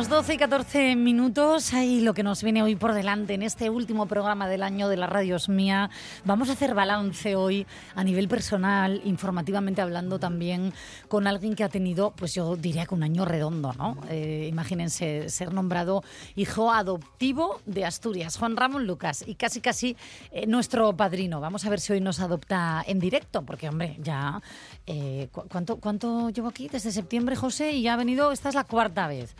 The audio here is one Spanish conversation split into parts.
Estamos, 12 y 14 minutos. Ahí lo que nos viene hoy por delante en este último programa del año de la Radio es Mía. Vamos a hacer balance hoy a nivel personal, informativamente hablando también con alguien que ha tenido, pues yo diría que un año redondo, ¿no? Eh, imagínense ser nombrado hijo adoptivo de Asturias, Juan Ramón Lucas, y casi casi eh, nuestro padrino. Vamos a ver si hoy nos adopta en directo, porque hombre, ya. Eh, ¿cuánto, ¿Cuánto llevo aquí? Desde septiembre, José, y ya ha venido, esta es la cuarta vez.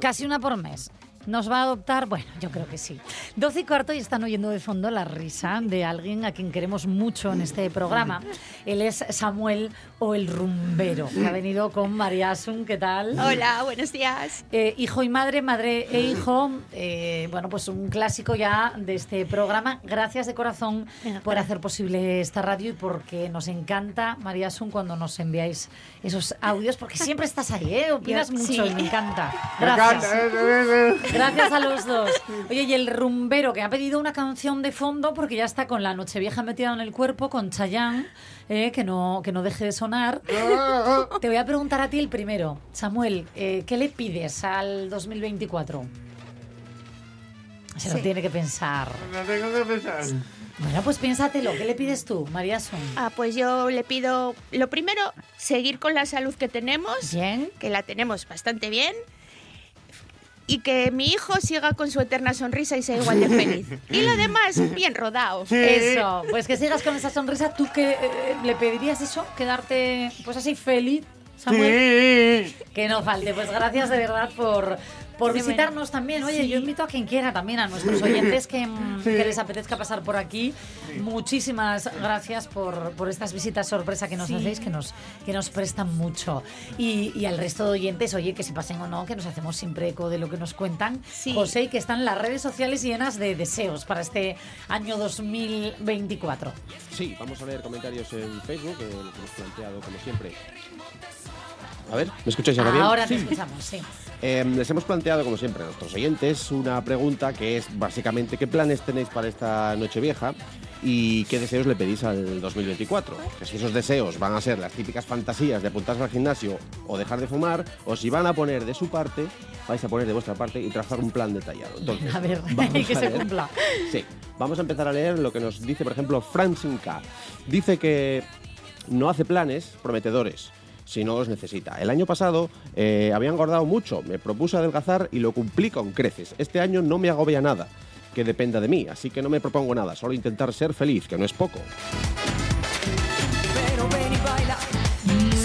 Casi una por mes. ¿Nos va a adoptar? Bueno, yo creo que sí. 12 y cuarto y están oyendo de fondo la risa de alguien a quien queremos mucho en este programa. Él es Samuel o el rumbero, ha venido con María Asun. ¿Qué tal? Hola, buenos días. Eh, hijo y madre, madre e hijo. Eh, bueno, pues un clásico ya de este programa. Gracias de corazón por hacer posible esta radio y porque nos encanta, María Asun, cuando nos enviáis esos audios, porque siempre estás ahí, ¿eh? Opinas mucho y me encanta. Gracias. Gracias a los dos. Oye, y el rumbero que ha pedido una canción de fondo porque ya está con la Nochevieja metida en el cuerpo, con Chayán, eh, que, no, que no deje de sonar. Te voy a preguntar a ti el primero. Samuel, eh, ¿qué le pides al 2024? Se lo tiene que pensar. No tengo que pensar. Bueno, pues piénsatelo. ¿Qué le pides tú, María Son? Ah, pues yo le pido, lo primero, seguir con la salud que tenemos. Bien. Que la tenemos bastante bien y que mi hijo siga con su eterna sonrisa y sea igual de feliz. Y lo demás, bien rodado. Eso, pues que sigas con esa sonrisa. ¿Tú qué eh, le pedirías eso? ¿Quedarte pues así feliz? Samuel? Que no falte. Pues gracias de verdad por, por visitarnos también. Oye, yo invito a quien quiera también, a nuestros oyentes que, mm, que les apetezca pasar por aquí. Muchísimas gracias por, por, estas visitas sorpresa que nos hacéis, que nos, que nos prestan mucho. Y, y, al resto de oyentes, oye, que se pasen o no, que nos hacemos siempre eco de lo que nos cuentan. José, y que están las redes sociales llenas de deseos para este año 2024. Sí, vamos a leer comentarios en Facebook, que hemos planteado como siempre. A ver, ¿me escucháis ahora bien? Ahora te escuchamos, sí. Eh, les hemos planteado, como siempre, a nuestros oyentes una pregunta que es básicamente qué planes tenéis para esta noche vieja y qué deseos le pedís al 2024. Que si esos deseos van a ser las típicas fantasías de apuntarse al gimnasio o dejar de fumar, o si van a poner de su parte, vais a poner de vuestra parte y trazar un plan detallado. Entonces, a ver, que se cumpla. Sí, vamos a empezar a leer lo que nos dice, por ejemplo, Francinka. Dice que no hace planes prometedores si no los necesita. El año pasado eh, había engordado mucho, me propuse adelgazar y lo cumplí con creces. Este año no me agobia nada que dependa de mí, así que no me propongo nada, solo intentar ser feliz, que no es poco.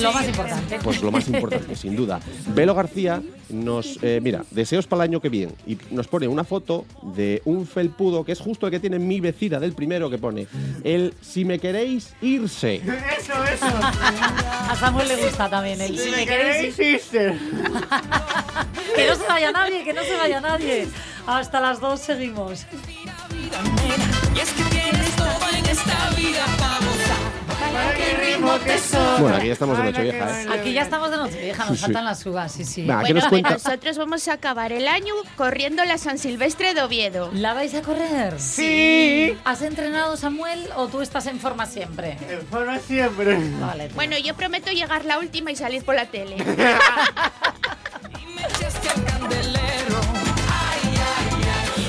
Lo más importante. Pues lo más importante, sin duda. Belo García nos, eh, mira, deseos para el año que viene. Y nos pone una foto de un felpudo que es justo el que tiene mi vecina del primero que pone. El si me queréis irse. Eso, eso. A Samuel le gusta también el si, me queréis irse. que no se vaya nadie, que no se vaya nadie. Hasta las dos seguimos. Y es que tienes todo en esta vida bueno, aquí ya estamos de Nochevieja, ¿eh? Aquí ya estamos de Nochevieja, nos faltan las uvas, sí, sí. Va, ¿qué bueno, nos cuenta? nosotros vamos a acabar el año corriendo la San Silvestre de Oviedo. ¿La vais a correr? Sí. ¿Has entrenado, Samuel, o tú estás en forma siempre? En forma siempre. Vale. Bueno, yo prometo llegar la última y salir por la tele.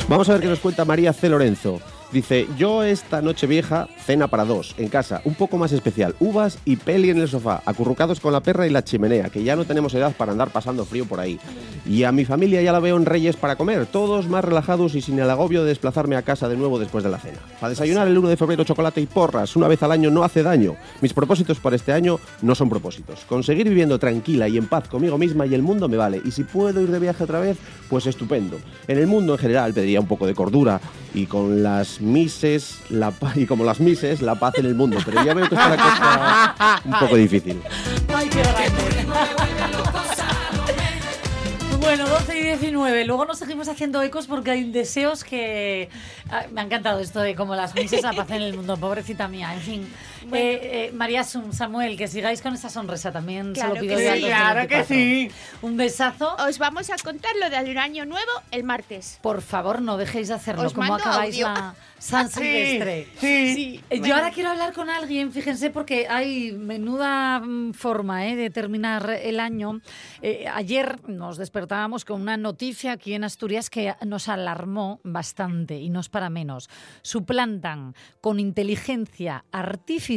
Vamos a ver qué nos cuenta María C. Lorenzo. Dice, yo esta noche vieja, cena para dos, en casa, un poco más especial, uvas y peli en el sofá, acurrucados con la perra y la chimenea, que ya no tenemos edad para andar pasando frío por ahí. Y a mi familia ya la veo en Reyes para comer, todos más relajados y sin el agobio de desplazarme a casa de nuevo después de la cena. Para desayunar el 1 de febrero chocolate y porras, una vez al año no hace daño. Mis propósitos para este año no son propósitos. Conseguir viviendo tranquila y en paz conmigo misma y el mundo me vale. Y si puedo ir de viaje otra vez, pues estupendo. En el mundo en general pediría un poco de cordura y con las mises la y como las mises la paz en el mundo pero ya veo que está la cosa un poco difícil Bueno, 12 y 19. Luego nos seguimos haciendo ecos porque hay deseos que... Ah, me ha encantado esto de como las mises la paz en el mundo, pobrecita mía. En fin, eh, eh, María Sum, Samuel, que sigáis con esa sonrisa también. Claro se lo pido que sí. Claro que 2024. sí. Un besazo. Os vamos a contar lo del año nuevo el martes. Por favor, no dejéis de hacerlo. Os como acabáis audio. la San Silvestre. Sí, sí. Eh, Yo ahora quiero hablar con alguien, fíjense, porque hay menuda mm, forma eh, de terminar el año. Eh, ayer nos despertábamos con una noticia aquí en Asturias que nos alarmó bastante y no es para menos. Suplantan con inteligencia artificial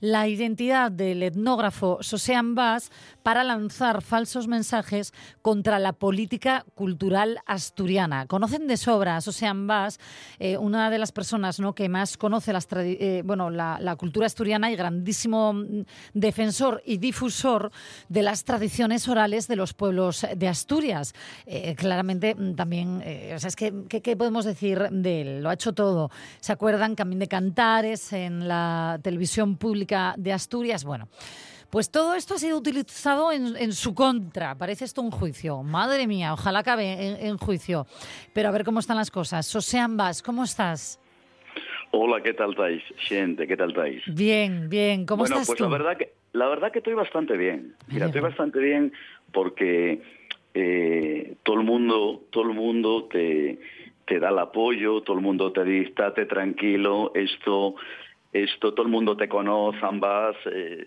la identidad del etnógrafo Sosean Bas para lanzar falsos mensajes contra la política cultural asturiana. Conocen de sobra a Sosean Bas, eh, una de las personas ¿no? que más conoce las eh, bueno, la, cultura asturiana y grandísimo mm, defensor y difusor de las tradiciones orales de los pueblos de Asturias. Eh, claramente mm, también, eh, o sea, es que, ¿qué, qué podemos decir de él? Lo ha hecho todo. ¿Se acuerdan? Camín de Cantares en la televisión pública de Asturias. Bueno. Pues todo esto ha sido utilizado en, en su contra. Parece esto un juicio. Madre mía, ojalá acabe en, en juicio. Pero a ver cómo están las cosas. Sosean Bas, ¿cómo estás? Hola, ¿qué tal estáis? Gente, ¿qué tal estáis? Bien, bien. ¿Cómo bueno, estás pues tú? la verdad que la verdad que estoy bastante bien. Mira, estoy bastante bien porque eh, todo el mundo, todo el mundo te, te da el apoyo, todo el mundo te dice, estate tranquilo, esto, esto, todo el mundo te conoce, ambas, eh,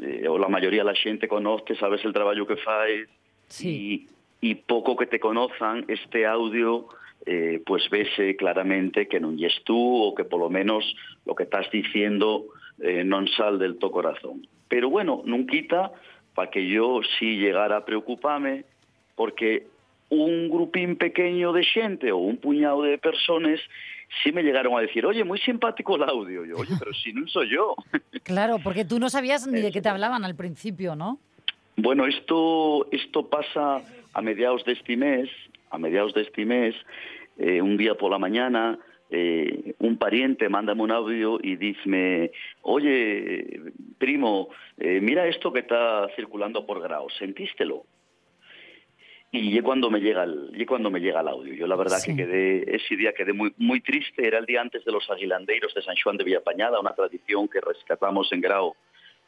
eh, o la mayoría de la gente conoce, sabes el trabajo que fais, Sí. y, y poco que te conozcan este audio eh, pues vese claramente que non es tú o que por lo menos lo que estás diciendo eh, non sal del to corazón. Pero bueno, non quita para que yo sí llegara a preocuparme porque un grupín pequeño de xente ou un puñado de personas sí me llegaron a decir, oye, muy simpático el audio. Yo, oye, pero si no soy yo. Claro, porque tú no sabías ni de qué te hablaban al principio, ¿no? Bueno, esto, esto pasa a mediados de este mes, a mediados de este mes, eh, un día por la mañana, eh, un pariente mándame un audio y dice, oye, primo, eh, mira esto que está circulando por Grau, ¿sentístelo? Y es cuando me llega el, y cuando me llega el audio. Yo la verdad Sí. que quedé, ese día quedé muy, muy triste, era el día antes de los aguilandeiros de San Juan de Villapañada, una tradición que rescatamos en Grau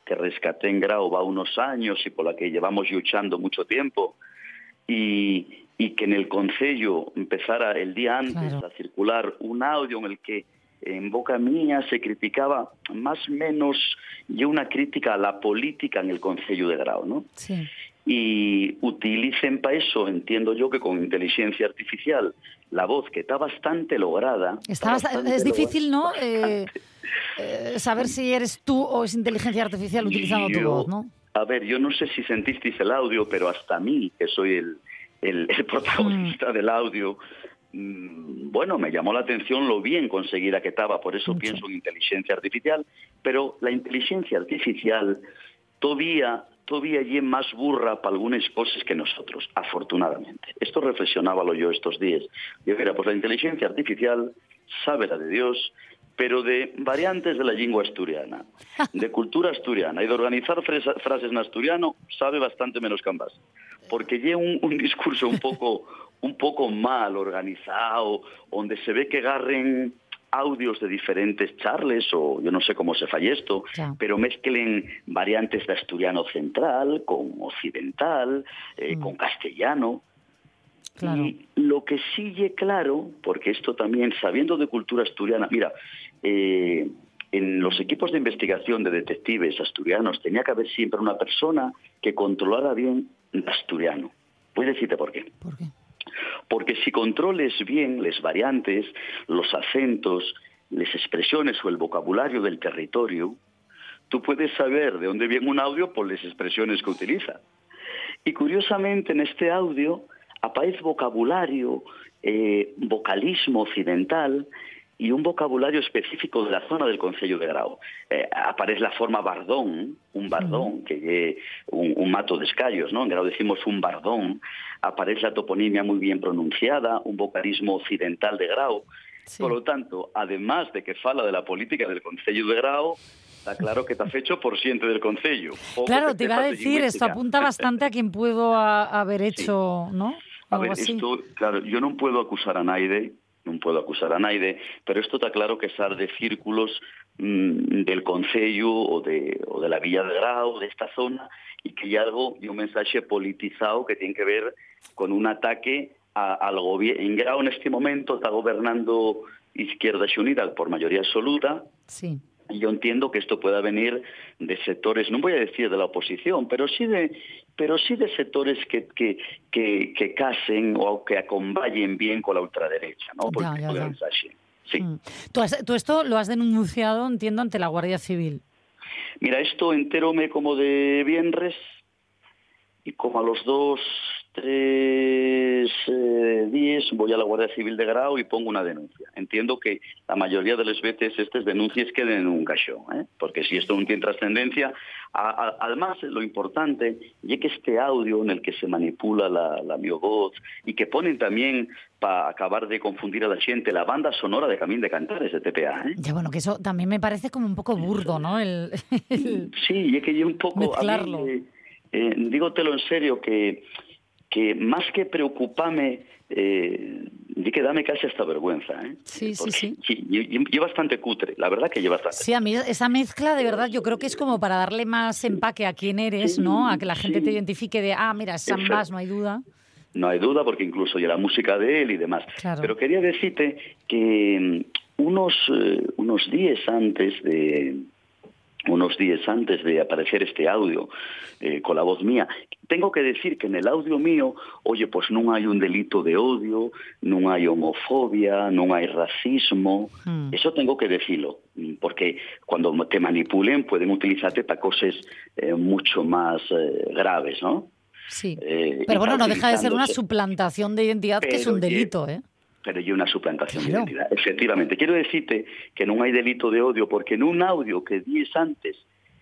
que rescaté en Grau va unos años y por la que llevamos luchando mucho tiempo y, y que en el Concello empezara el día antes Claro. a circular un audio en el que en boca mía se criticaba más o menos y una crítica a la política en el Concello de Grau, ¿no? Sí. Y utilicen para eso, entiendo yo que con inteligencia artificial, la voz que está bastante lograda. Está está bast- bastante es difícil, ¿no? Eh, eh, saber si eres tú o es inteligencia artificial utilizando tu voz, ¿no? A ver, yo no sé si sentisteis el audio, pero hasta mí, que soy el, el, el protagonista del audio, mm, bueno, me llamó la atención lo bien conseguida que estaba, por eso Mucho. pienso en inteligencia artificial, pero la inteligencia artificial todavía todavía es más burra para algunas cosas que nosotros, afortunadamente. Esto reflexionaba yo estos días. Yo mira, pues la inteligencia artificial sabe la de Dios, pero de variantes de la lengua asturiana, de cultura asturiana y de organizar fresa- frases en asturiano, sabe bastante menos que ambas. Porque lleva un, un discurso un poco, un poco mal organizado, donde se ve que agarren audios de diferentes charles, o yo no sé cómo se falla esto, pero mezclen variantes de asturiano central con occidental, eh, Mm. con castellano. Claro. Y lo que sigue claro, porque esto también, sabiendo de cultura asturiana, mira, eh, en los equipos de investigación de detectives asturianos tenía que haber siempre una persona que controlara bien el asturiano. Voy a decirte por qué. ¿Por qué? Porque si controles bien las variantes, los acentos, las expresiones o el vocabulario del territorio, tú puedes saber de dónde viene un audio por las expresiones que utiliza. Y curiosamente en este audio aparece vocabulario, eh, vocalismo occidental y un vocabulario específico de la zona del Concello de Grau. Eh, aparece la forma bardón, un bardón, que es un, un mato de escallos, ¿no? En Grau decimos un bardón. Aparece la toponimia muy bien pronunciada, un vocalismo occidental de Grau. Sí. Por lo tanto, además de que fala de la política del Concello de Grau, Está claro que está fecho por xente del Concello. Claro, te iba a sepas de decir, esto apunta bastante a quien puedo a- haber hecho, ¿no? A Algo ver, así. isto, claro, yo non puedo acusar a naide, non puedo acusar a naide, pero isto está claro que sar de círculos mm, del Concello o de, o de la Villa de Grau, de esta zona, y que hay algo y un mensaje politizado que tiene que ver con un ataque a- al gobierno. En Grau en este momento está gobernando Izquierda Unida por mayoría absoluta, Sí. Yo entiendo que esto pueda venir de sectores, no voy a decir de la oposición, pero sí de, pero sí de sectores que, que, que, que casen o que acomballen bien con la ultraderecha, ¿no? Ya, ya, ya. Sí. Mm. Tú, has- tú esto lo has denunciado, entiendo, ante la Guardia Civil. Mira, esto enteróme como de viernes y como a los dos, tres eh, días voy a la Guardia Civil de Grau y pongo una denuncia. Entiendo que la mayoría de las veces estas denuncias queden en un cachón, ¿eh? porque si esto no tiene trascendencia, a- a- además lo importante es que este audio en el que se manipula la, la mi voz y que ponen también para acabar de confundir a la gente la banda sonora de Camín de Cantares de TPA, ¿eh? Ya bueno, que eso también me parece como un poco burdo, ¿no? El, el- Sí, y es que yo un poco... a mí, Mezclarlo. eh, eh, dígotelo en serio, que, que más que preocuparme, eh, di que dame casi hasta vergüenza. ¿eh? Sí, sí, Porque sí. y- y- y bastante cutre, la verdad que lleva bastante. Sí, a mí esa mezcla de verdad yo creo que es como para darle más empaque a quién eres, Sí, ¿no? A que la gente sí. te identifique de, ah, mira, es Sam Exacto. Bass, no hay duda. No hay duda, porque incluso ya la música de él y demás. Claro. Pero quería decirte que mm, unos, eh, unos días antes de unos días antes de aparecer este audio eh, con la voz mía, tengo que decir que en el audio mío, oye, pues no hay un delito de odio, no hay homofobia, no hay racismo, Hmm. eso tengo que decirlo, porque cuando te manipulen pueden utilizarte para cosas eh, mucho más eh, graves, ¿no? Sí. Eh, Pero bueno, no deja de ser una suplantación de identidad que es un delito, ¿eh? Pero hay una suplantación de identidad. Efectivamente. Quiero decirte que no hay delito de odio, porque en un audio que días antes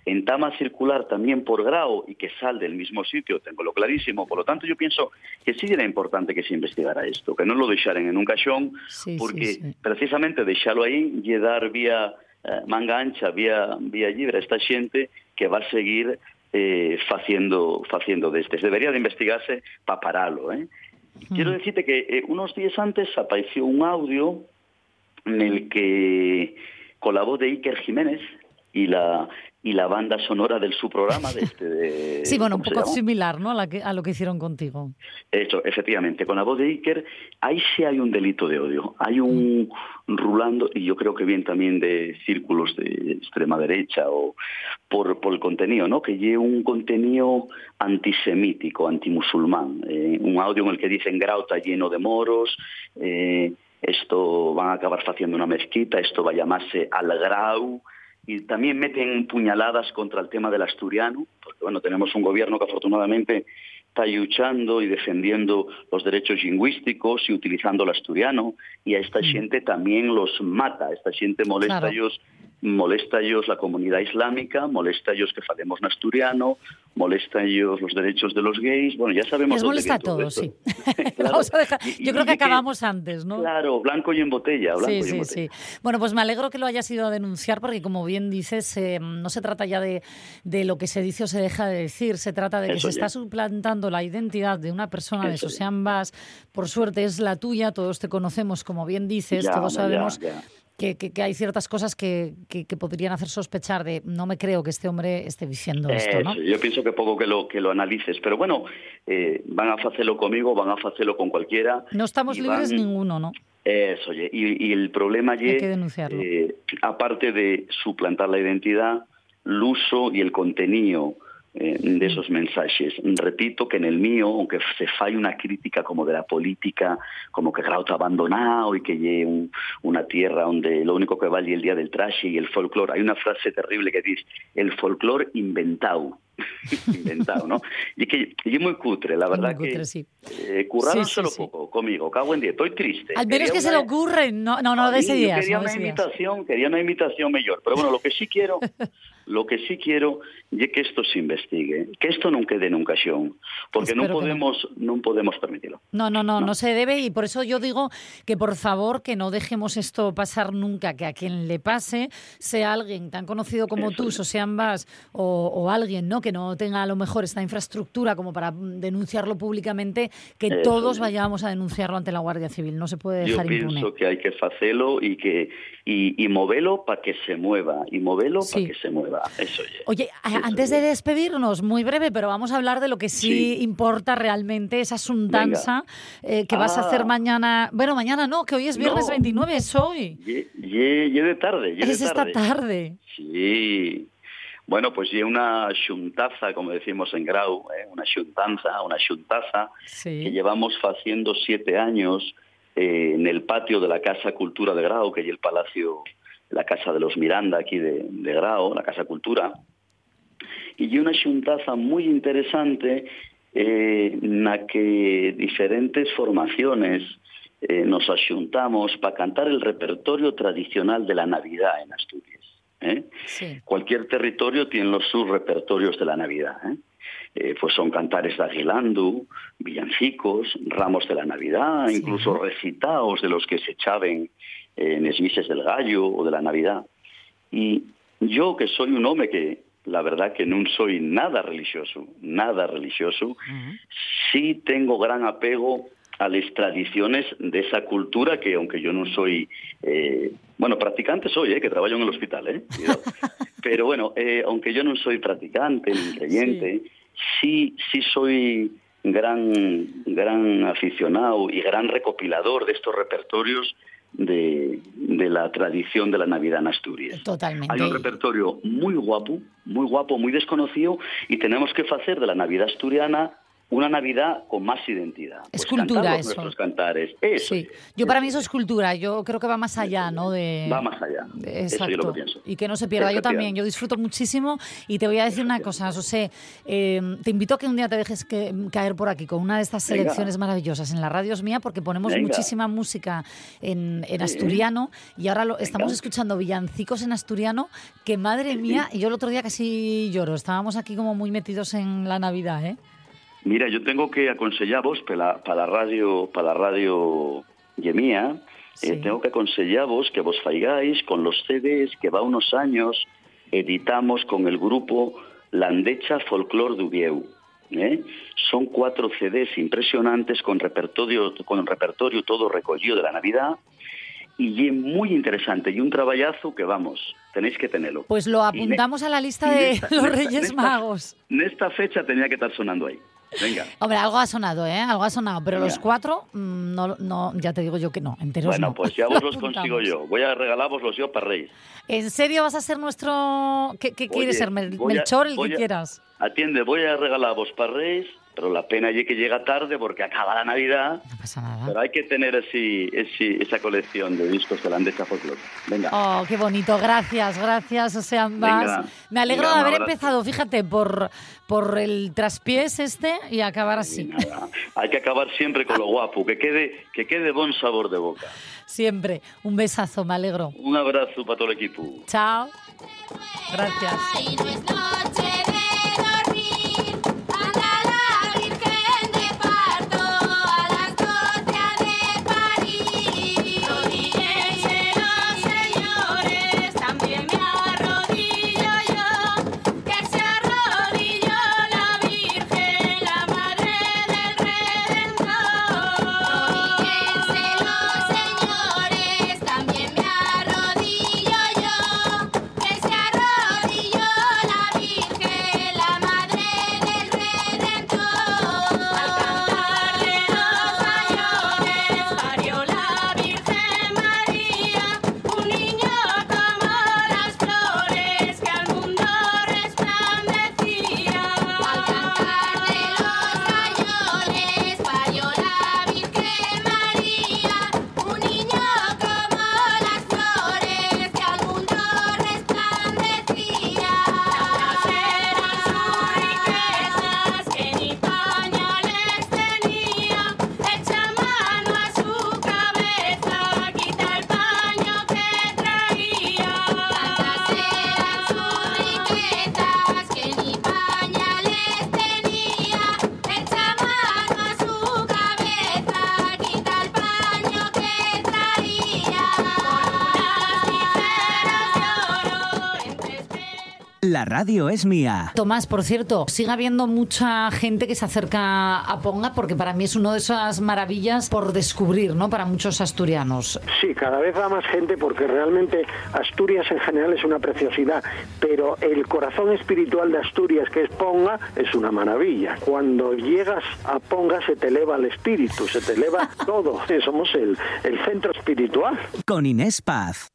en tama circular también por grado y que sale del mismo sitio, tengo lo clarísimo. Por lo tanto, yo pienso que sí era importante que se investigara esto, que no lo dejaran en un cachón, Sí, porque sí. precisamente dejarlo ahí y dar vía eh, manga ancha, vía, vía libre a esta gente que va a seguir eh, faciendo, faciendo de este. Debería de investigarse para pararlo, ¿eh? Quiero decirte que eh, unos días antes apareció un audio en el que con la voz de Iker Jiménez y la y la banda sonora del su programa de este de, Sí, bueno, un ¿cómo se poco similar, ¿no? A, la que- a lo que hicieron contigo. Eso, efectivamente, con la voz de Iker, ahí sí hay un delito de odio. Hay un rulando, y yo creo que bien también de círculos de extrema derecha o por, por el contenido, ¿no? Que lleve un contenido antisemítico, antimusulmán. Eh, un audio en el que dicen Grauta lleno de moros, eh, esto van a acabar haciendo una mezquita, esto va a llamarse Al-Grau, y también meten puñaladas contra el tema del asturiano, porque bueno, tenemos un gobierno que afortunadamente está luchando y defendiendo los derechos lingüísticos y utilizando el asturiano, y a esta gente también los mata, a esta gente molesta Claro. a ellos molesta a ellos la comunidad islámica, molesta a ellos que falemos en asturiano, molesta a ellos los derechos de los gays, bueno, ya sabemos... Les molesta a de todos, sí. Claro. Vamos a dejar- Y- Yo y- creo que acabamos antes, ¿no? Claro, blanco y en botella, blanco Sí, y en sí, botella. sí. Bueno, pues me alegro que lo hayas ido a denunciar porque, como bien dices, eh, no se trata ya de, de lo que se dice o se deja de decir, se trata de que Eso se ya. está suplantando la identidad de una persona de Eso ya. Sosean. Por suerte es la tuya, todos te conocemos, como bien dices, Ya, todos sabemos ya. Que, que- que hay ciertas cosas que, que- podrían hacer sospechar de no me creo que este hombre esté diciendo esto, ¿no? Eso, Yo pienso que poco que lo que lo analices, pero bueno, eh, van a hacerlo conmigo, van a hacerlo con cualquiera. No estamos libres van- ninguno, ¿no? Eso, oye, y, y el problema denunciarlo. eh, aparte de suplantar la identidad, el uso y el contenido de esos mensajes. Repito que en el mío, aunque se falle una crítica como de la política, como que Grau está abandonado y que lle un- una tierra donde lo único que vale es el día del traje y el folclore. Hay una frase terrible que dice, el folclore inventado. inventado, ¿no? Y que y es muy cutre, la Muy verdad cutre, que sí. eh, curráronselo Sí, sí, sí. poco conmigo, cago en día, estoy triste. Al menos Quería que se una- le ocurre, no, no, no a des mí, yo ideas. Quería no una invitación, quería una invitación mejor. Pero bueno, lo que sí quiero, Lo que sí quiero es que esto se investigue, que esto no quede en un cajón, porque no Espero que no. podemos, no podemos permitirlo. No, no, no, no se debe y por eso yo digo que por favor que no dejemos esto pasar nunca, que a quien le pase sea alguien tan conocido como Eso tú, es. Sosean Bas, o, o alguien ¿no? que no tenga a lo mejor esta infraestructura como para denunciarlo públicamente, que Eso todos es. vayamos a denunciarlo ante la Guardia Civil. No se puede Yo dejar pienso impune. que hay que hacerlo y que y, y movelo para que se mueva, y movelo Sí. para que se mueva. Eso. Oye, Eso antes de es. despedirnos, muy breve, pero vamos a hablar de lo que sí, Sí. importa realmente, esa sundanza eh, que vas a hacer Ah. mañana. Bueno, mañana no, que hoy es viernes No. 29, es hoy. De tarde, Es esta tarde. Sí. Bueno, pues y una xuntaza, como decimos en Grau, ¿eh? una xuntanza, una xuntaza, Sí. que llevamos haciendo siete años eh, en el patio de la Casa Cultura de Grau, que es el palacio, la Casa de los Miranda aquí de, de Grau, la Casa Cultura. Y una xuntaza muy interesante eh, na que diferentes formaciones eh, nos axuntamos para cantar el repertorio tradicional de la Navidad en Asturias. ¿eh? Sí. Cualquier territorio tiene los sus repertorios de la Navidad. ¿eh? Pues son cantares de aguilandu, villancicos, ramos de la Navidad, Sí. incluso recitaos de los que se echaben eh, en es mises del gallo o de la Navidad. Y yo que soy un hombre que la verdad que no soy nada religioso, nada religioso, sí tengo gran apego a las tradiciones de esa cultura que aunque yo no soy, eh, bueno, practicante soy, eh, que trabajo en el hospital, eh, pero bueno, eh, aunque yo no soy practicante ni creyente, sí, sí soy gran, gran aficionado y gran recopilador de estos repertorios de, de la tradición de la Navidad en Asturias. Totalmente. Hay un repertorio muy guapo, muy guapo, muy desconocido y tenemos que hacer de la Navidad asturiana una Navidad con más identidad. Es Pues cultura eso. nuestros cantares. Eso. Sí, yo para mí eso es cultura, yo creo que va más allá, ¿no? De, Va más allá. de- Eso yo lo Exacto. que pienso. Y que no se pierda. Yo también, yo disfruto muchísimo y te voy a decir una cosa, José, eh, te invito a que un día te dejes que- caer por aquí con una de estas Venga. selecciones maravillosas en la radio es mía porque ponemos Venga. muchísima música en, en asturiano y ahora lo, estamos Venga. escuchando villancicos en asturiano que madre mía, y yo el otro día casi lloro, estábamos aquí como muy metidos en la Navidad, ¿eh? Mira, yo tengo que aconsellaros para la radio, para la radio Yemía, Sí. eh, tengo que aconsellaros que vos faigáis con los CDs que va unos años editamos con el grupo Landecha Folklore Dubieu. ¿eh? Son cuatro CDs impresionantes con repertorio, con repertorio todo recogido de la Navidad y es muy interesante y un traballazo que vamos, tenéis que tenerlo. Pues lo apuntamos a la lista de los Reyes Magos. En esta fecha tenía que estar sonando ahí. Venga. Hombre, algo ha sonado, ¿eh? Algo ha sonado, pero Venga. los cuatro, mm, no, no, ya te digo yo que no, enteros Bueno, no. pues ya vos los consigo yo. Voy a regalarvoslos yo para Reyes. ¿En serio vas a ser nuestro... ¿Qué, qué quieres ser? Mel- voy a- Melchor, el que a- quieras. Atiende, voy a regalarvos para Reyes, pero la pena es que llega tarde porque acaba la Navidad. No pasa nada. Pero hay que tener así, así- esa colección de discos de la Andesa Folklore. Venga. Oh, qué bonito, gracias, gracias, o sea, ambas. Venga, Me alegro venga, de haber abrazo. empezado, fíjate, por, por el traspiés este y acabar Y así. nada, Hay que acabar siempre con lo guapo, que quede, que quede buen sabor de boca. Siempre. Un besazo, me alegro. Un abrazo para todo el equipo. Chao. Gracias. La radio es mía. Tomás, por cierto, sigue habiendo mucha gente que se acerca a Ponga porque para mí es una de esas maravillas por descubrir, ¿no? Para muchos asturianos. Sí, cada vez va más gente porque realmente Asturias en general es una preciosidad, pero el corazón espiritual de Asturias, que es Ponga, es una maravilla. Cuando llegas a Ponga se te eleva el espíritu, se te eleva todo. Somos el, el centro espiritual. Con Inés Paz.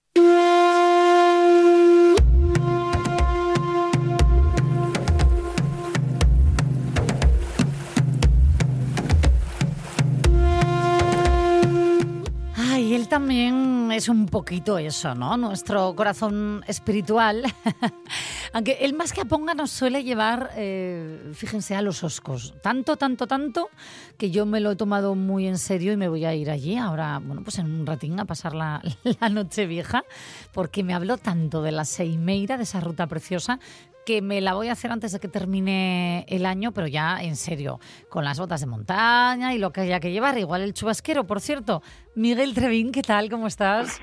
También es un poquito eso, ¿no? Nuestro corazón espiritual. Aunque él más que a Ponga nos suele llevar, eh, fíjense, a los Oscos. Tanto, tanto, tanto, que yo me lo he tomado muy en serio y me voy a ir allí ahora, bueno, pues en un ratín a pasar la, la noche vieja, porque me habló tanto de la Seimeira, de esa ruta preciosa, que me la voy a hacer antes de que termine el año, pero ya en serio, con las botas de montaña y lo que haya que llevar, igual el chubasquero, por cierto. Miguel Trevín, ¿qué tal? ¿Cómo estás?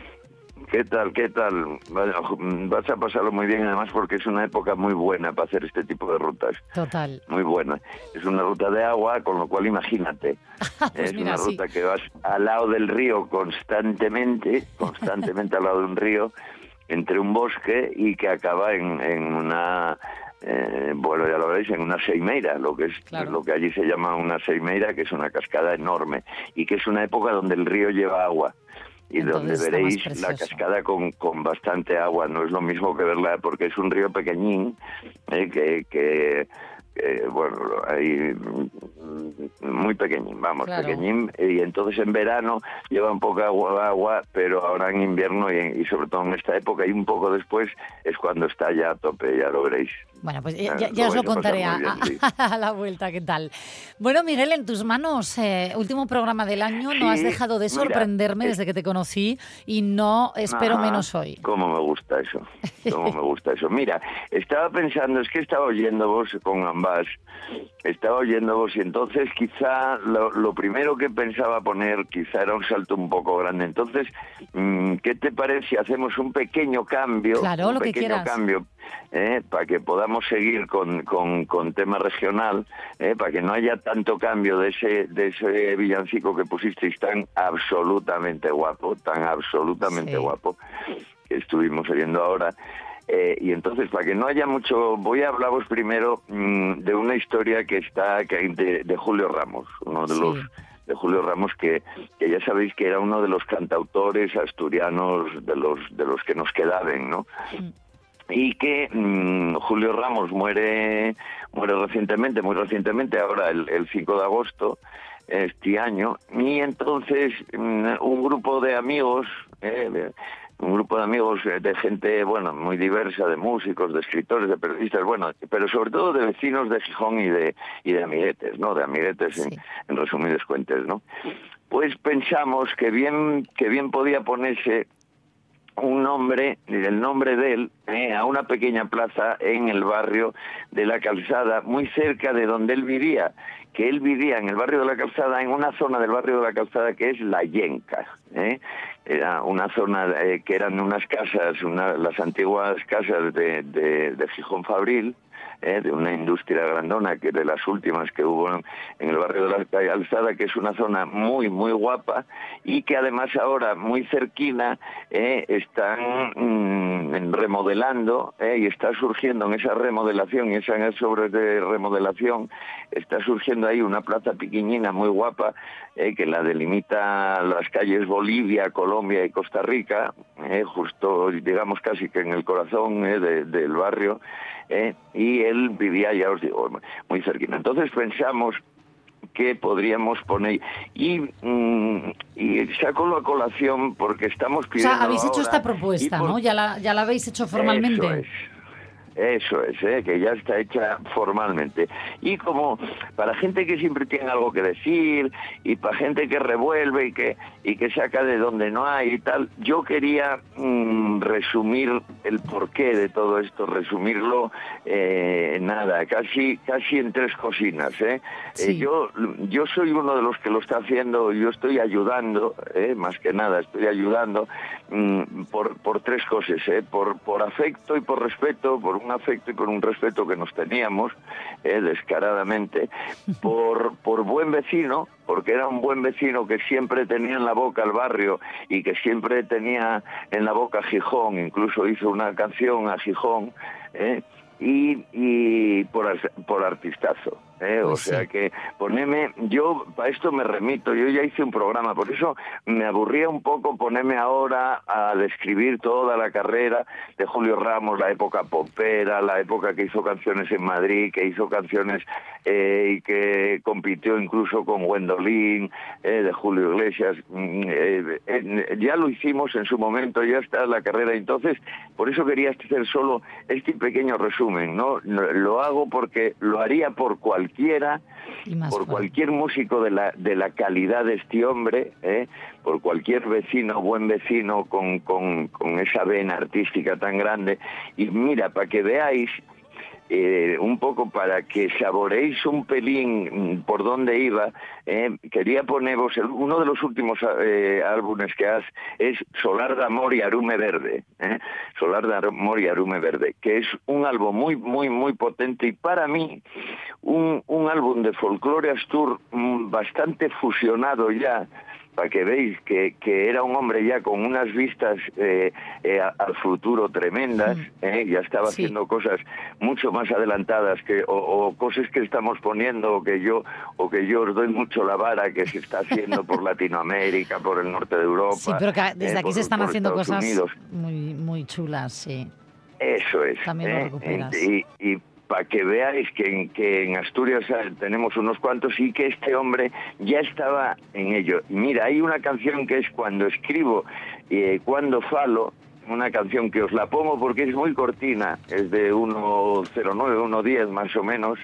¿Qué tal? ¿Qué tal? Vas a pasarlo muy bien además porque es una época muy buena para hacer este tipo de rutas. Total. Muy buena. Es una ruta de agua, con lo cual imagínate. Pues es mira, una sí. ruta que vas al lado del río constantemente, constantemente al lado de un río, entre un bosque y que acaba en, en una... eh, bueno, ya lo veréis, en una seimeira, lo que es Claro. lo que allí se llama una seimeira, que es una cascada enorme y que es una época donde el río lleva agua y Entonces donde veréis la cascada con, con bastante agua. No es lo mismo que verla porque es un río pequeñín eh, que, que, que, bueno, mm, muy pequeñín, vamos, Claro. pequeñín. Y entonces en verano lleva un poco agua, agua pero ahora en invierno y, y sobre todo en esta época y un poco después es cuando está ya a tope, ya lo veréis. Bueno, pues ya, Ah, ya- ya os lo contaré a, bien, sí. a- la vuelta, ¿qué tal? Bueno, Miguel, en tus manos, eh, último programa del año, no has Sí, dejado de mira, sorprenderme eh, desde que te conocí y no espero Ajá, menos hoy. Cómo me gusta eso, cómo me gusta eso. Mira, estaba pensando, es que estaba oyendo vos con ambas, estaba oyendo vos y entonces quizá lo, lo primero que pensaba poner quizá era un salto un poco grande. Entonces, mm, ¿qué te parece si hacemos un pequeño cambio? Claro, un lo que pequeño quieras. cambio eh, para que podamos seguir con, con, con tema regional, eh, para que no haya tanto cambio de ese, de ese villancico que pusisteis tan absolutamente guapo, tan absolutamente Sí. guapo, que estuvimos oyendo ahora. Eh, y entonces, para que no haya mucho, voy a hablaros primero mm, de una historia que está que de, de Julio Ramos, uno de Sí. los de Julio Ramos que, que ya sabéis que era uno de los cantautores asturianos de los de los que nos quedaban, ¿no? y que mm, Julio Ramos muere muere recientemente, muy recientemente, ahora el, el 5 de agosto este año, y entonces mm, un grupo de amigos, eh, un grupo de amigos eh, de gente, bueno, muy diversa, de músicos, de escritores, de periodistas, bueno, pero sobre todo de vecinos de Gijón y de, y de amiguetes, ¿no? De amiguetes en, en resumidas cuentas, ¿no? Pues pensamos que bien, que bien podía ponerse un nombre, el nombre de él, eh, a una pequeña plaza en el barrio de la Calzada, muy cerca de donde él vivía, que él vivía en el barrio de la Calzada, en una zona del barrio de la Calzada que es La Yenca. eh. Era una zona eh, que eran unas casas, una- las antiguas casas de, de, Gijón Fabril, eh, de una industria grandona, que de las últimas que hubo en, el barrio de la Calzada, que es una zona muy, muy guapa y que además ahora, muy cerquina, eh, están mm, remodelando eh, y está surgiendo en esa remodelación y esas obras de remodelación, está surgiendo ahí una plaza pequeñina muy guapa eh, que la delimita las calles Bolivia, Colombia y Costa Rica, justo digamos casi que en el corazón de- del barrio, y él vivía, ya os digo, muy cerquina. Entonces pensamos que podríamos poner y, mm, y saco la colación porque estamos O pidiendo sea, habéis hecho esta propuesta, por- ¿no? Ya la, ya la habéis hecho formalmente. eso es. Eso es, ¿eh? que ya está hecha formalmente. Y como para gente que siempre tiene algo que decir y para gente que revuelve y que, y que saca de donde no hay y tal, yo quería mm, resumir el porqué de todo esto, resumirlo eh, nada, casi, casi en tres cocinas. ¿eh? Sí. Eh, yo, yo soy uno de los que lo está haciendo, yo estoy ayudando, ¿eh? más que nada, estoy ayudando mm, por, por tres cosas, ¿eh? por, por afecto y por respeto, por un afecto y por un respeto que nos teníamos, eh, descaradamente, por, por buen vecino, porque era un buen vecino que siempre tenía en la boca el barrio y que siempre tenía en la boca Gijón, incluso hizo una canción a Gijón, ¿eh? y, y por, por artistazo. ¿Eh? O Pues sí. sea que poneme, yo para esto me remito, yo ya hice un programa, por eso me aburría un poco ponerme ahora a describir toda la carrera de Julio Ramos, la época popera, la época que hizo canciones en Madrid, que hizo canciones eh, y que compitió incluso con Gwendolyn, eh, de Julio Iglesias. Mm, eh, ya lo hicimos en su momento, ya está la carrera. Entonces, por eso quería hacer solo este pequeño resumen. no Lo hago porque lo haría por cualquiera, por cualquier músico de la, de la calidad de este hombre, ¿eh? por cualquier vecino, buen vecino con, con, con esa vena artística tan grande. Y mira, para que veáis, eh, un poco para que saboreéis un pelín mm, por dónde iba, eh, quería poneros uno de los últimos eh, álbumes que has es Solar de Amor y Arume Verde, eh, Solar de Amor y Arume Verde, que es un álbum muy, muy, muy potente y para mí un, un álbum de folclore astur mm, bastante fusionado ya para que veis que, que era un hombre ya con unas vistas eh, eh, al futuro tremendas, eh, ya estaba Sí. haciendo cosas mucho más adelantadas que o, o cosas que estamos poniendo o que yo o que yo os doy mucho la vara que se está haciendo por Latinoamérica, por el norte de Europa. Sí, pero que desde eh, aquí por- se están haciendo Estados cosas Unidos. muy, muy chulas, sí. Eso es. También lo ¿eh? recuperas. Y, y para que veáis que en, que en Asturias eh, tenemos unos cuantos y que este hombre ya estaba en ello. Mira, hay una canción que es Cuando escribo y Cuando falo, una canción que os la pongo porque es muy cortina, es de 1.09, 1.10 más o menos,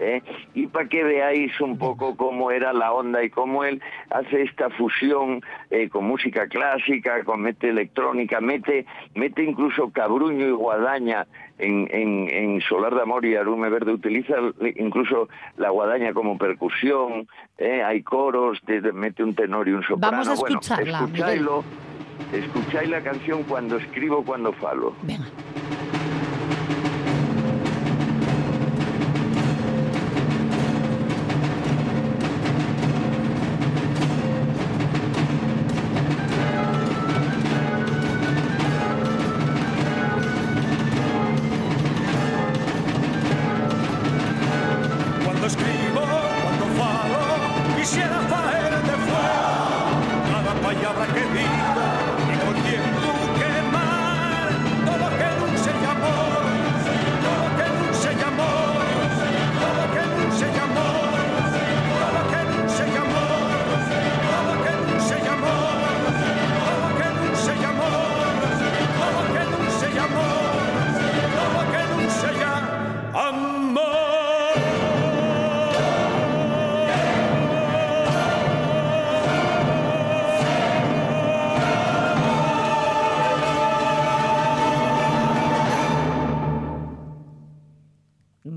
¿eh? y para que veáis un poco cómo era la onda y cómo él hace esta fusión eh, con música clásica, con mete electrónica, mete, mete incluso cabruño y guadaña en, en, en Solar de Amor y Arume Verde, utiliza incluso la guadaña como percusión, ¿eh? hay coros, te- te mete un tenor y un soprano. Vamos a Bueno, escucharla, Miguel. Escucháis la canción cuando escribo, cuando falo.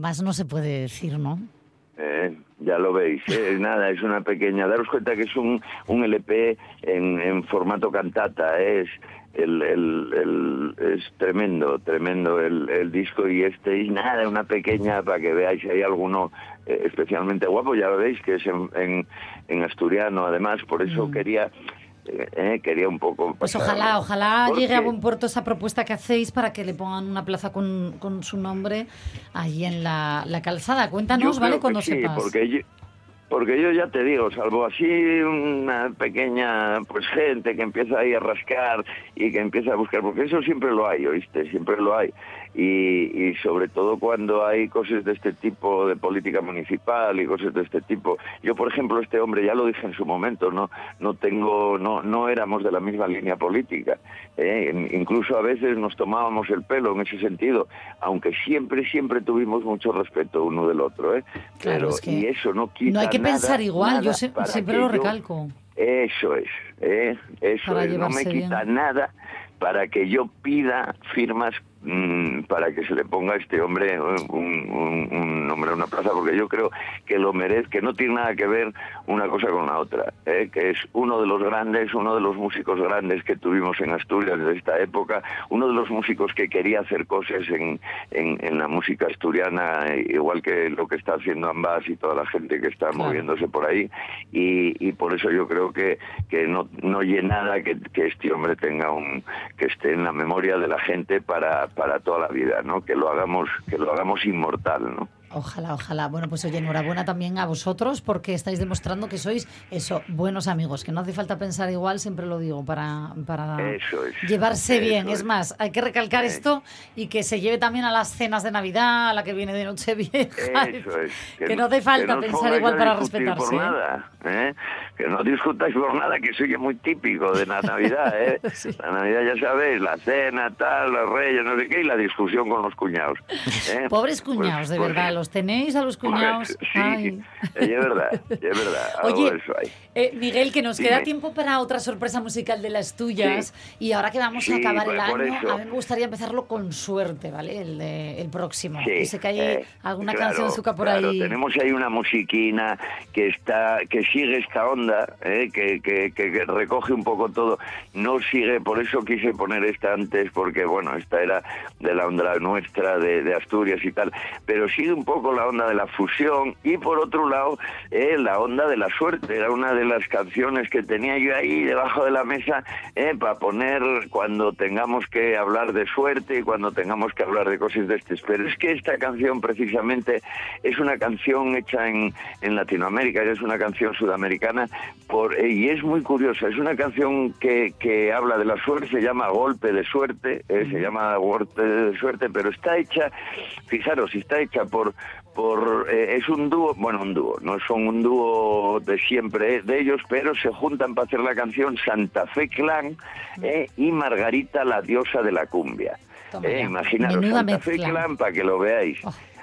Más no se puede decir, ¿no? Eh, ya lo veis, eh, nada, es una pequeña. Daros cuenta que es un, un LP en, en formato cantata, eh, es el, el, el- es tremendo, tremendo el, el disco y este y nada, una pequeña para que veáis si hay alguno eh, especialmente guapo, ya lo veis que es en, en, en asturiano, además, por eso quería eh, quería un poco. Pues ojalá, ojalá porque- llegue a buen puerto esa propuesta que hacéis para que le pongan una plaza con, con su nombre ahí en la, la calzada. Cuéntanos, Yo ¿vale? Cuando sí, sepas. Porque yo, porque yo ya te digo, salvo así una pequeña pues gente que empieza ahí a rascar y que empieza a buscar, porque eso siempre lo hay, ¿oíste? Siempre lo hay. Y, y sobre todo cuando hay cosas de este tipo de política municipal y cosas de este tipo. Yo, por ejemplo, este hombre, ya lo dije en su momento, no no tengo, no, no éramos de la misma línea política. ¿eh? In- Incluso a veces nos tomábamos el pelo en ese sentido, aunque siempre, siempre tuvimos mucho respeto uno del otro. ¿eh? Claro, Pero, es que y eso no quita no hay que nada, pensar igual, yo se- siempre lo yo- recalco. Eso es, ¿eh? eso es. No me quita bien. nada para que yo pida firmas para que se le ponga a este hombre un, un- un nombre a una plaza, porque yo creo que lo merece, que no tiene nada que ver una cosa con la otra, ¿eh? que es uno de los grandes, uno de los músicos grandes que tuvimos en Asturias de esta época, uno de los músicos que quería hacer cosas en, en, en la música asturiana, igual que lo que está haciendo Ambas y toda la gente que está moviéndose por ahí, y, y por eso yo creo que, que no, no oye nada que, que este hombre tenga un, que esté en la memoria de la gente para, para toda la vida, ¿no? que lo hagamos, que lo hagamos inmortal, ¿no? Ojalá, ojalá. Bueno, pues oye, enhorabuena también a vosotros porque estáis demostrando que sois eso, buenos amigos, que no hace falta pensar igual, siempre lo digo, para, para Eso es. llevarse Eso bien. Es. es. más, hay que recalcar esto y que se lleve también a las cenas de Navidad, a la que viene de Nochevieja. Eso es. Que no hace falta pensar igual para respetarse, Por ¿eh? nada, ¿eh? Que no discutáis por nada, que soy muy típico de la Navidad. ¿eh? La Navidad, ya sabéis, la cena, tal, los reyes, no sé qué, y la discusión con los cuñados. ¿eh? Pobres Pues- cuñados, de pues- verdad. ¿Los tenéis a los cuñados? pues, sí, Ay. es verdad, es verdad. Oye, de eso hay. Eh, Miguel, que nos Dime. queda tiempo para otra sorpresa musical de las tuyas. Y ahora que vamos a Sí, acabar el pues año, eso. a mí me gustaría empezarlo con suerte, ¿vale? El, de- el próximo. Sí, sé que hay eh, alguna claro, canción suca por claro, ahí. Tenemos ahí una musiquina que está, que sigue esta onda, eh, que, que- recoge un poco todo. No sigue, por eso quise poner esta antes, porque bueno, esta era de la onda nuestra, de, Asturias y tal, pero sigue un poco la onda de la fusión y por otro lado eh, la onda de la suerte. Era una de las canciones que tenía yo ahí debajo de la mesa eh, para poner cuando tengamos que hablar de suerte y cuando tengamos que hablar de cosas de este. Pero es que esta canción precisamente es una canción hecha en Latinoamérica, es una canción sudamericana por, eh, y es muy curiosa. Es una canción que, que habla de la suerte, se llama Golpe de Suerte, eh, se llama Golpe de Suerte, pero está hecha, fijaros, está hecha por por eh, es un dúo, bueno, un dúo, no son un dúo de siempre eh, de ellos, pero se juntan para hacer la canción Santa Fe Clan eh, y Margarita la diosa de la cumbia. Imaginaros, Menuda Santa Fe. Clan para que lo veáis.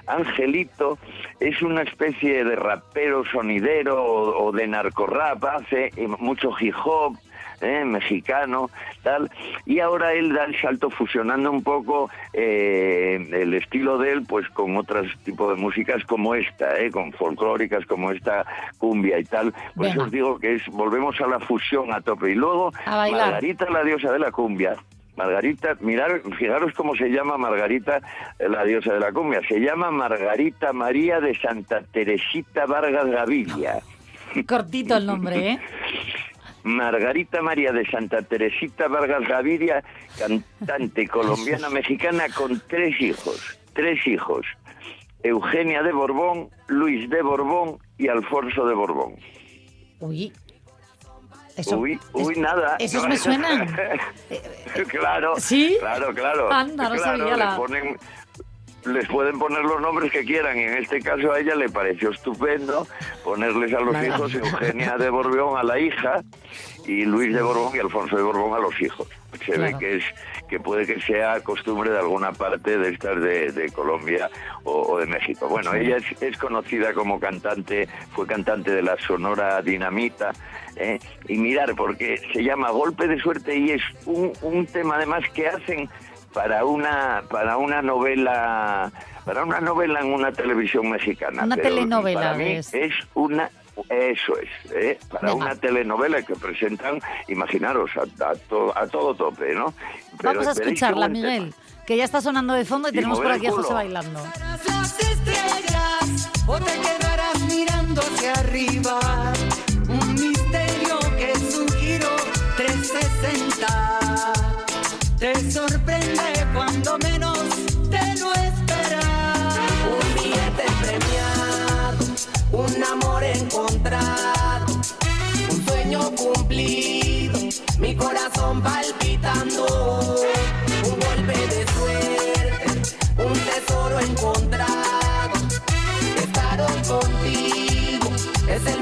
Angelito es una especie de rapero sonidero o, o de narcorrap, hace eh, mucho hip hop, eh, mexicano, tal, y ahora él da el salto fusionando un poco eh, el estilo de él, pues con otros tipos de músicas como esta, eh, con folclóricas como esta cumbia y tal. Por Venga. eso os digo que es volvemos a la fusión a tope y luego. Margarita la diosa de la cumbia. Margarita, mirar, fijaros cómo se llama Margarita, la diosa de la cumbia. Se llama Margarita María de Santa Teresita Vargas Gaviria. Cortito el nombre, ¿eh? Margarita María de Santa Teresita Vargas Gaviria, cantante colombiana mexicana con tres hijos, tres hijos. Eugenia de Borbón, Luis de Borbón y Alfonso de Borbón. Uy. Eso, uy, uy, nada. esos me suenan. claro. ¿Sí? Claro, claro. Anda, no claro, sabía la- ponen- les pueden poner los nombres que quieran. Y en este caso a ella le pareció estupendo ponerles a los hijos Eugenia de Borbón a la hija y Luis de Borbón y Alfonso de Borbón a los hijos. Se Claro. ve que es que puede que sea costumbre de alguna parte de estas de, de Colombia o, o de México. Bueno, ella es, es conocida como cantante, fue cantante de la Sonora Dinamita. ¿eh? Y mirar, porque se llama Golpe de Suerte y es un, un tema además que hacen para una para una novela para una novela en una televisión mexicana Una Pero telenovela para mí es una eso es ¿eh? para Venga. una telenovela que presentan imaginaros a, a to- a todo tope no Pero Vamos a escucharla, buen tema. Miguel, que ya está sonando de fondo y Y tenemos por aquí a José bailando. las estrellas o te quedarás mirando hacia arriba. Un misterio que es un giro 360. Te sorprende cuando menos un amor encontrado, un sueño cumplido, mi corazón palpitando. Un golpe de suerte, un tesoro encontrado. Estar hoy contigo es el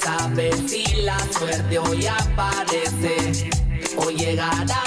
sabe si la suerte hoy aparece. O llegará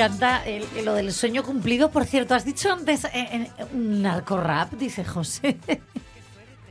me encanta el- lo del sueño cumplido. Por cierto, has dicho antes eh, eh, dice José.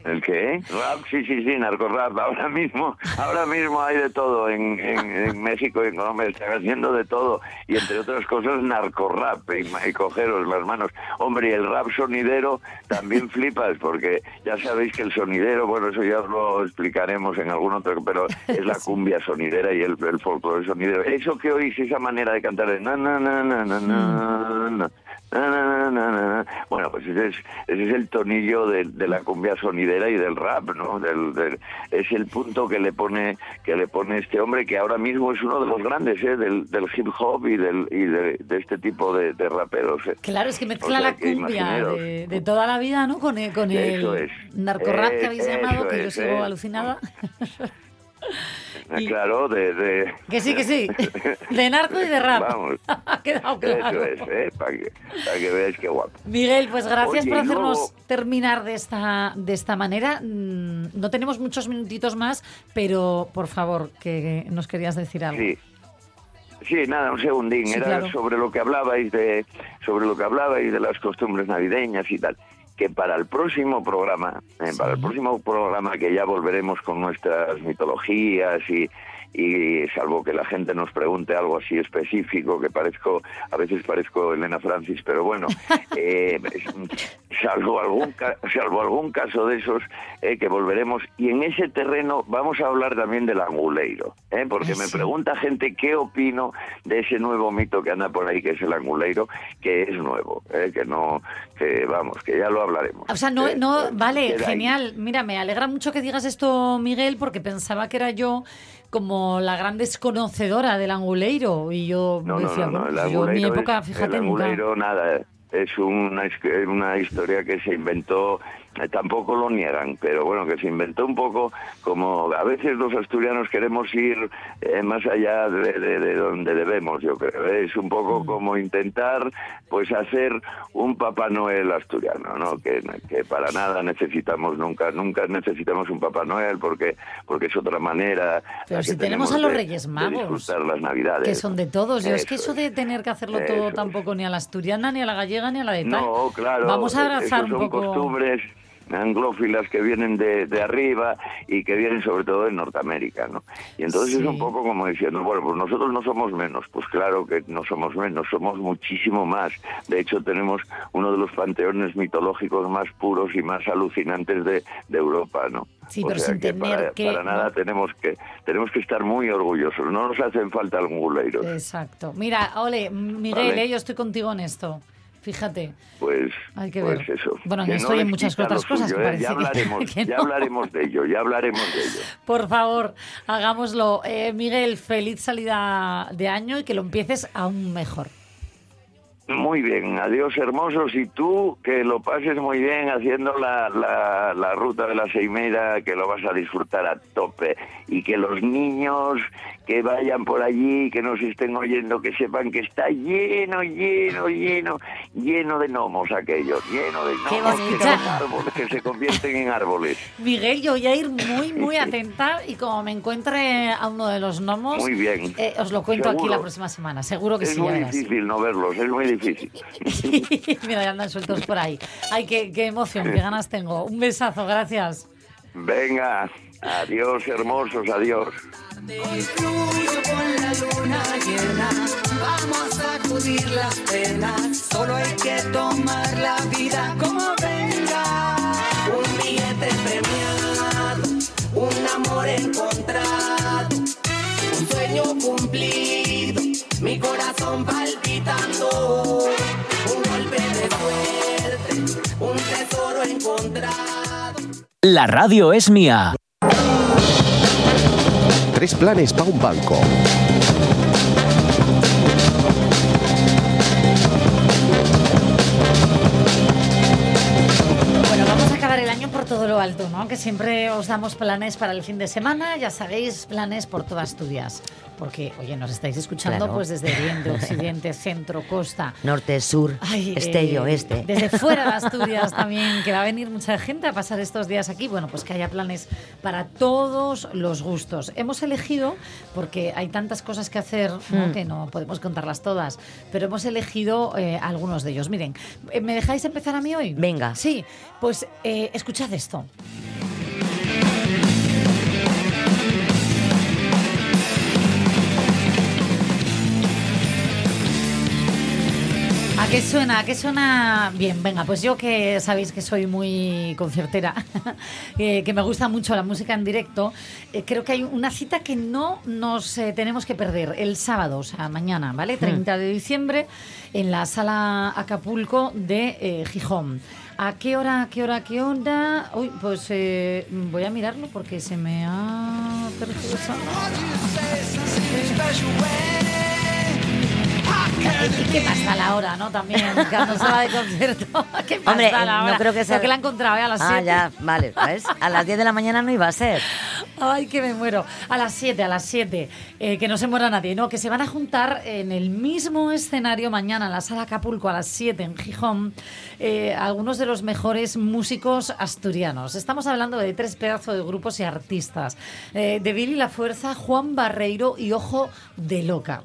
¿El qué? Rap, sí, sí, sí, narcorrap. Ahora mismo, ahora mismo hay de todo en, en- en México y en Colombia. Están haciendo de todo. Y entre otras cosas, narcorrap. Y, y cogeros las manos. Hombre, y el rap sonidero también flipas, porque ya sabéis que el sonidero, bueno, eso ya os lo explicaremos en algún otro, pero es la cumbia sonidera y el, el folclore sonidero. Eso que oís, esa manera de cantar de na, na, na, na, na, na, na, Na, na, na, na, na. Bueno, pues ese es, ese es el tonillo de, de la cumbia sonidera y del rap, ¿no? Del, del- es el punto que le pone que le pone este hombre que ahora mismo es uno de los grandes, ¿eh? Del, del hip hop y del y de, de este tipo de, de raperos. ¿eh? Claro, es que mezcla O sea, la cumbia de, toda la vida, ¿no? Con el, con el narcorrap que Eh, habéis llamado, que yo sigo eh. alucinada. Ah, Claro, de, de- Que sí, que sí. De narco y de rap. Vamos. ha quedado claro. Eso es, ¿eh? Para que, para que veáis qué guapo. Miguel, pues gracias Oye, por luego- hacernos terminar de esta, de esta manera. Mm, No tenemos muchos minutitos más, pero por favor, que nos querías decir algo. Sí. Sí, nada, un segundín. Sí, Era claro. sobre lo que hablabais de sobre lo que hablabais de las costumbres navideñas y tal. Que para el próximo programa, eh, para el próximo programa que ya volveremos con nuestras mitologías y y salvo que la gente nos pregunte algo así específico, que parezco, a veces parezco Elena Francis, pero bueno, eh, salvo, algún, salvo algún caso de esos eh, que volveremos, y en ese terreno vamos a hablar también del anguleiro, ¿eh? porque me pregunta gente qué opino de ese nuevo mito que anda por ahí, que es el anguleiro, que es nuevo, ¿eh? que no, que vamos, que ya lo hablaremos. O sea, no, no, vale, ahí. genial. Mira, me alegra mucho que digas esto, Miguel, porque pensaba que era yo como la gran desconocedora del anguleiro. Y yo No, decía, no, no, bueno, pues yo en mi época, es- fíjate, el nunca. anguleiro nada, es una, una historia que se inventó, tampoco lo niegan, pero bueno, que se inventó un poco como a veces los asturianos queremos ir eh, más allá de, de- de donde debemos, yo creo. Es un poco como intentar pues hacer un Papá Noel asturiano, ¿no? Que, que para nada necesitamos nunca, nunca necesitamos un Papá Noel porque porque es otra manera. Pero si tenemos a los de- Reyes Magos, disfrutar las Navidades. que son de todos. Yo es que Eso de tener que hacerlo Eso todo tampoco ni a la asturiana, ni a la gallega, ni a la de tal. No, claro. Vamos a eh, abrazar un poco. costumbres anglófilas que vienen de, de arriba y que vienen sobre todo de Norteamérica, ¿no? Y entonces Sí. es un poco como diciendo, bueno, pues nosotros no somos menos, pues claro que no somos menos, somos muchísimo más. De hecho, tenemos uno de los panteones mitológicos más puros y más alucinantes de, de Europa, ¿no? Sí, O pero sea sin que tener para, que- para nada no. tenemos que tenemos que estar muy orgullosos. No nos hacen falta algún guleiro. Exacto. Mira, ole, Miguel, Vale. eh, yo estoy contigo en esto. Fíjate. Pues, Hay que pues eso. Bueno, Que en no esto y en muchas otras cosas, suyo, ¿eh? Ya hablaremos, que ya no. hablaremos de ello, ya hablaremos de ello. Por favor, hagámoslo. Eh, Miguel, feliz salida de año y que lo empieces aún mejor. Muy bien, adiós hermosos y tú que lo pases muy bien haciendo la, la, la ruta de la Seimeira, que lo vas a disfrutar a tope y que los niños que vayan por allí, que nos estén oyendo, que sepan que está lleno, lleno, lleno, lleno de gnomos aquellos, lleno de gnomos, que son árboles, que se convierten en árboles. Miguel, yo voy a ir muy, muy atenta y como me encuentre a uno de los gnomos, Muy bien. eh, os lo cuento aquí Seguro. la próxima semana. Seguro que es sí, ya muy difícil no verlos, es muy difícil. Mira, ya andan sueltos por ahí. Ay, qué, qué emoción, qué ganas tengo. Un besazo, gracias. Venga, adiós hermosos, adiós. Hoy fluyo con la luna llena, vamos a acudir las penas, solo hay que tomar la vida como venga. Un billete premiado, un amor encontrado, un sueño cumplido, mi corazón palpitando, un golpe de suerte, un tesoro encontrado. La radio es mía. Tres planes para un banco. Bueno, vamos a acabar el año por todo lo alto, ¿no? Que siempre os damos planes para el fin de semana, ya sabéis, planes por toda Asturias. Porque, oye, nos estáis escuchando Claro. pues desde Oriente, Occidente, Centro, Costa. Norte, sur, Ay, este y eh, oeste. Desde fuera de Asturias también, que va a venir mucha gente a pasar estos días aquí. Bueno, pues que haya planes para todos los gustos. Hemos elegido, porque hay tantas cosas que hacer ¿no? Hmm. que no podemos contarlas todas, pero hemos elegido eh, algunos de ellos. Miren, eh, ¿me dejáis empezar a mí hoy? Venga. Sí, pues eh, escuchad esto. Qué suena? ¿A qué suena? Bien, venga, pues yo que sabéis que soy muy conciertera, eh, que me gusta mucho la música en directo, eh, creo que hay una cita que no nos eh, tenemos que perder el sábado, o sea, mañana, ¿vale? 30 de diciembre, en la sala Acapulco de Gijón. ¿A qué hora, qué hora, qué hora? Uy, pues eh, voy a mirarlo porque se me ha tergiversado. ¿Y qué pasa la hora, no? También, cuando se va de concierto. ¿Qué pasa Hombre, la hora? no creo que sea... Lo que la he encontrado ¿eh? a las 7. Ah, ya, vale, ¿ves? A las 10 de la mañana no iba a ser. Ay, que me muero. A las 7, a las 7. Eh, que no se muera nadie. No, que se van a juntar en el mismo escenario mañana en la sala Acapulco a las 7 en Gijón. eh, algunos de los mejores músicos asturianos. Estamos hablando de tres pedazos de grupos y artistas. Eh, de Billy La Fuerza, Juan Barreiro y Ojo de Loca.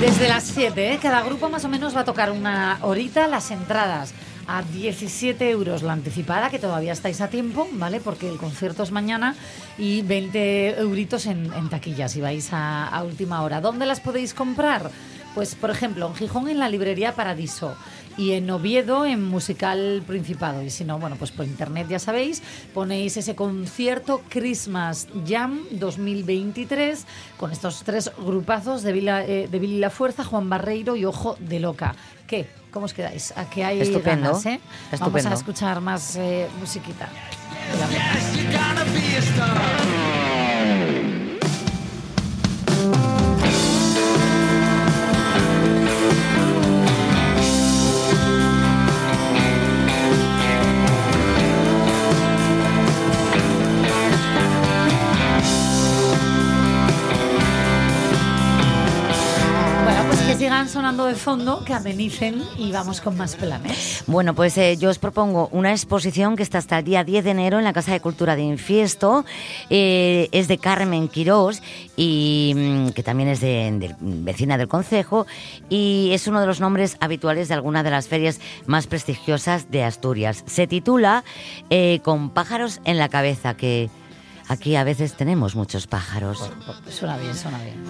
Desde las 7, ¿eh? cada grupo más o menos va a tocar una horita las entradas a 17 euros la anticipada, que todavía estáis a tiempo, ¿vale? Porque el concierto es mañana y 20 euritos en, taquillas si vais a última hora. ¿Dónde las podéis comprar? Pues, por ejemplo, en Gijón en la librería Paradiso y en Oviedo en Musical Principado. Y si no, bueno, pues por internet ya sabéis, ponéis ese concierto Christmas Jam 2023 con estos tres grupazos de, Vila, eh, de Billy La Fuerza, Juan Barreiro y Ojo de Loca. ¿Qué? ¿Cómo os quedáis? ¿A qué hay Estupendo, ganas, eh? Vamos a escuchar más eh, musiquita. Sonando de fondo, que amenicen y vamos con más planes. Bueno, pues eh, yo os propongo una exposición que está hasta el día 10 de enero en la Casa de Cultura de Infiesto. Eh, es de Carmen Quirós, y, mm, que también es de- vecina del Concejo, y es uno de los nombres habituales de alguna de las ferias más prestigiosas de Asturias. Se titula eh, Con pájaros en la cabeza, que aquí a veces tenemos muchos pájaros. Suena bien, suena bien.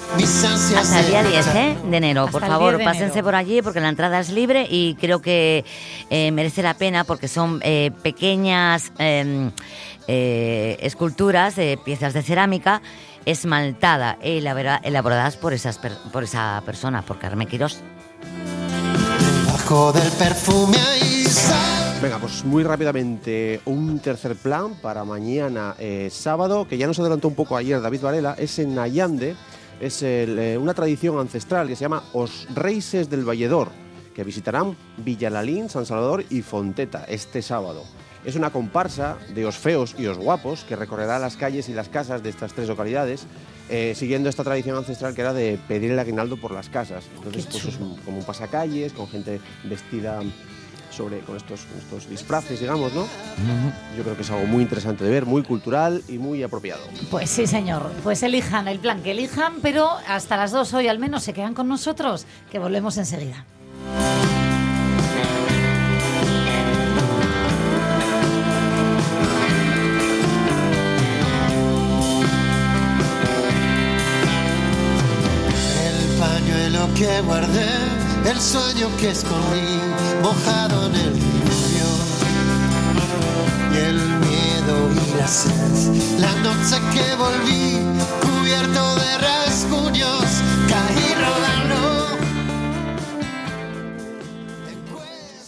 Hasta el día 10 ¿eh? de enero, Hasta por favor, 10 de pásense enero. por allí porque la entrada es libre y creo que eh, merece la pena porque son eh, pequeñas eh, eh, esculturas de piezas de cerámica esmaltada e elabora- elaboradas por, esas per- por esa persona, por Carmen Quirós. Bajo del perfume hay sal. Venga, pues muy rápidamente, un tercer plan para mañana eh, sábado, que ya nos adelantó un poco ayer David Varela, es en Allande, es el, eh, una tradición ancestral que se llama Os Reises del Valledor, que visitarán Villalalín, San Salvador y Fonteta este sábado. Es una comparsa de os feos y os guapos que recorrerá las calles y las casas de estas tres localidades, eh, siguiendo esta tradición ancestral que era de pedir el aguinaldo por las casas. Entonces, pues es un- como un pasacalles, con gente vestida sobre, con estos, con estos disfraces, digamos, ¿no? Yo creo que es algo muy interesante de ver, muy cultural y muy apropiado. Pues sí, señor. Pues elijan el plan que elijan, pero hasta las dos hoy al menos se quedan con nosotros, que volvemos enseguida. El pañuelo que guardé, el sueño que escondí, mojado en el río. Y el miedo y la sed, la noche que volví, cubierto de rasguños,